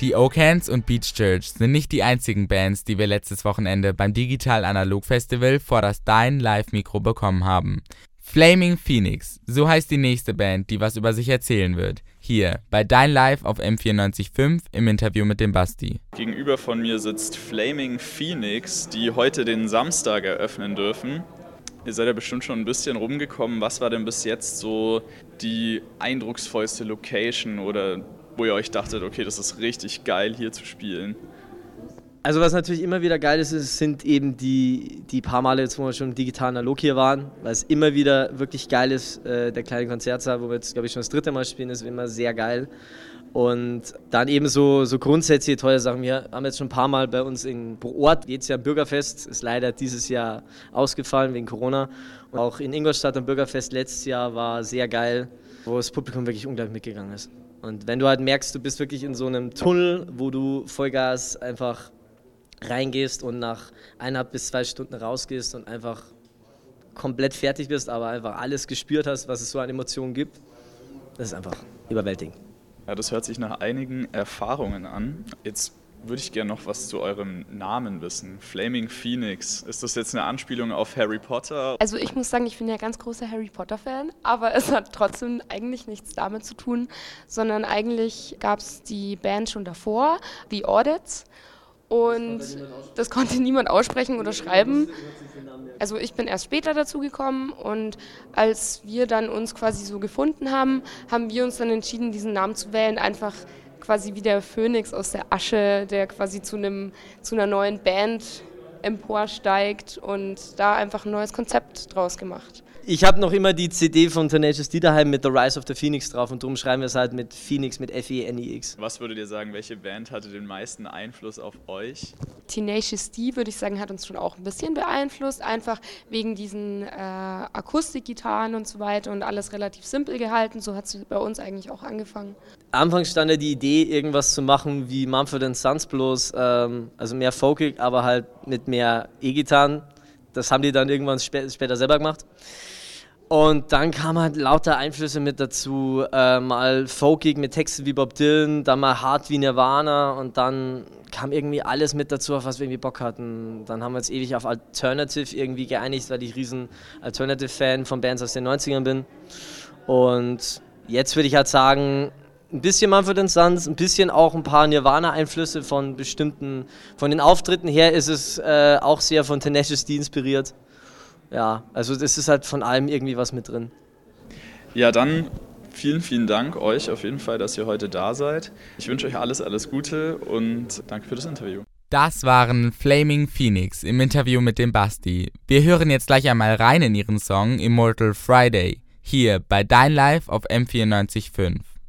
Die Oak Hands und Beach Church sind nicht die einzigen Bands, die wir letztes Wochenende beim Digital Analog Festival vor das Dein Live-Mikro bekommen haben. Flaming Phoenix, so heißt die nächste Band, die was über sich erzählen wird. Hier bei Dein Live auf M94.5 im Interview mit dem Basti. Gegenüber von mir sitzt Flaming Phoenix, die heute den Samstag eröffnen dürfen. Ihr seid ja bestimmt schon ein bisschen rumgekommen. Was war denn bis jetzt so die eindrucksvollste Location oder wo ihr euch dachtet, okay, das ist richtig geil hier zu spielen? Also was natürlich immer wieder geil ist, sind eben die, die paar Male, jetzt, wo wir schon im digitalen Analog hier waren, weil es immer wieder wirklich geil ist. Äh, der kleine Konzertsaal, wo wir jetzt, glaube ich, schon das dritte Mal spielen, ist immer sehr geil. Und dann eben so, so grundsätzliche tolle Sachen. Wir haben jetzt schon ein paar Mal bei uns in pro Ort, jetzt ja Bürgerfest, ist leider dieses Jahr ausgefallen wegen Corona. Und auch in Ingolstadt am Bürgerfest letztes Jahr war sehr geil, wo das Publikum wirklich unglaublich mitgegangen ist. Und wenn du halt merkst, du bist wirklich in so einem Tunnel, wo du Vollgas einfach reingehst und nach eineinhalb bis zwei Stunden rausgehst und einfach komplett fertig bist, aber einfach alles gespürt hast, was es so an Emotionen gibt, das ist einfach überwältigend. Ja, das hört sich nach einigen Erfahrungen an. Jetzt würde ich gerne noch was zu eurem Namen wissen. Flaming Phoenix. Ist das jetzt eine Anspielung auf Harry Potter? Also ich muss sagen, ich bin ja ganz großer Harry Potter-Fan, aber es hat trotzdem eigentlich nichts damit zu tun, sondern eigentlich gab es die Band schon davor, The Audits. Und das konnte niemand aussprechen oder schreiben. Also ich bin erst später dazu gekommen und als wir dann uns quasi so gefunden haben, haben wir uns dann entschieden, diesen Namen zu wählen, einfach quasi wie der Phönix aus der Asche, der quasi zu einem zu einer neuen Band emporsteigt und da einfach ein neues Konzept draus gemacht. Ich habe noch immer die CD von Tenacious D daheim mit The Rise of the Phoenix drauf und darum schreiben wir es halt mit Phoenix mit F-E-N-I-X. Was würdet ihr sagen, welche Band hatte den meisten Einfluss auf euch? Tenacious D, würde ich sagen, hat uns schon auch ein bisschen beeinflusst, einfach wegen diesen äh, Akustikgitarren und so weiter und alles relativ simpel gehalten. So hat es bei uns eigentlich auch angefangen. Anfangs stand ja die Idee, irgendwas zu machen wie Mumford Sons bloß, ähm, also mehr folkig, aber halt mit mehr E-Gitarren. Das haben die dann irgendwann spä später selber gemacht. Und dann kamen halt lauter Einflüsse mit dazu, äh, mal folkig mit Texten wie Bob Dylan, dann mal hart wie Nirvana und dann kam irgendwie alles mit dazu, auf was wir irgendwie Bock hatten. Dann haben wir uns ewig auf Alternative irgendwie geeinigt, weil ich riesen Alternative-Fan von Bands aus den 90ern bin. Und jetzt würde ich halt sagen, ein bisschen Manfred Sons, ein bisschen auch ein paar Nirvana-Einflüsse von bestimmten, von den Auftritten her ist es äh, auch sehr von Tenacious D inspiriert ja, also es ist halt von allem irgendwie was mit drin. Ja, dann vielen, vielen Dank euch auf jeden Fall, dass ihr heute da seid. Ich wünsche euch alles, alles Gute und danke für das Interview. Das waren Flaming Phoenix im Interview mit dem Basti. Wir hören jetzt gleich einmal rein in ihren Song Immortal Friday hier bei Dein Live auf M945.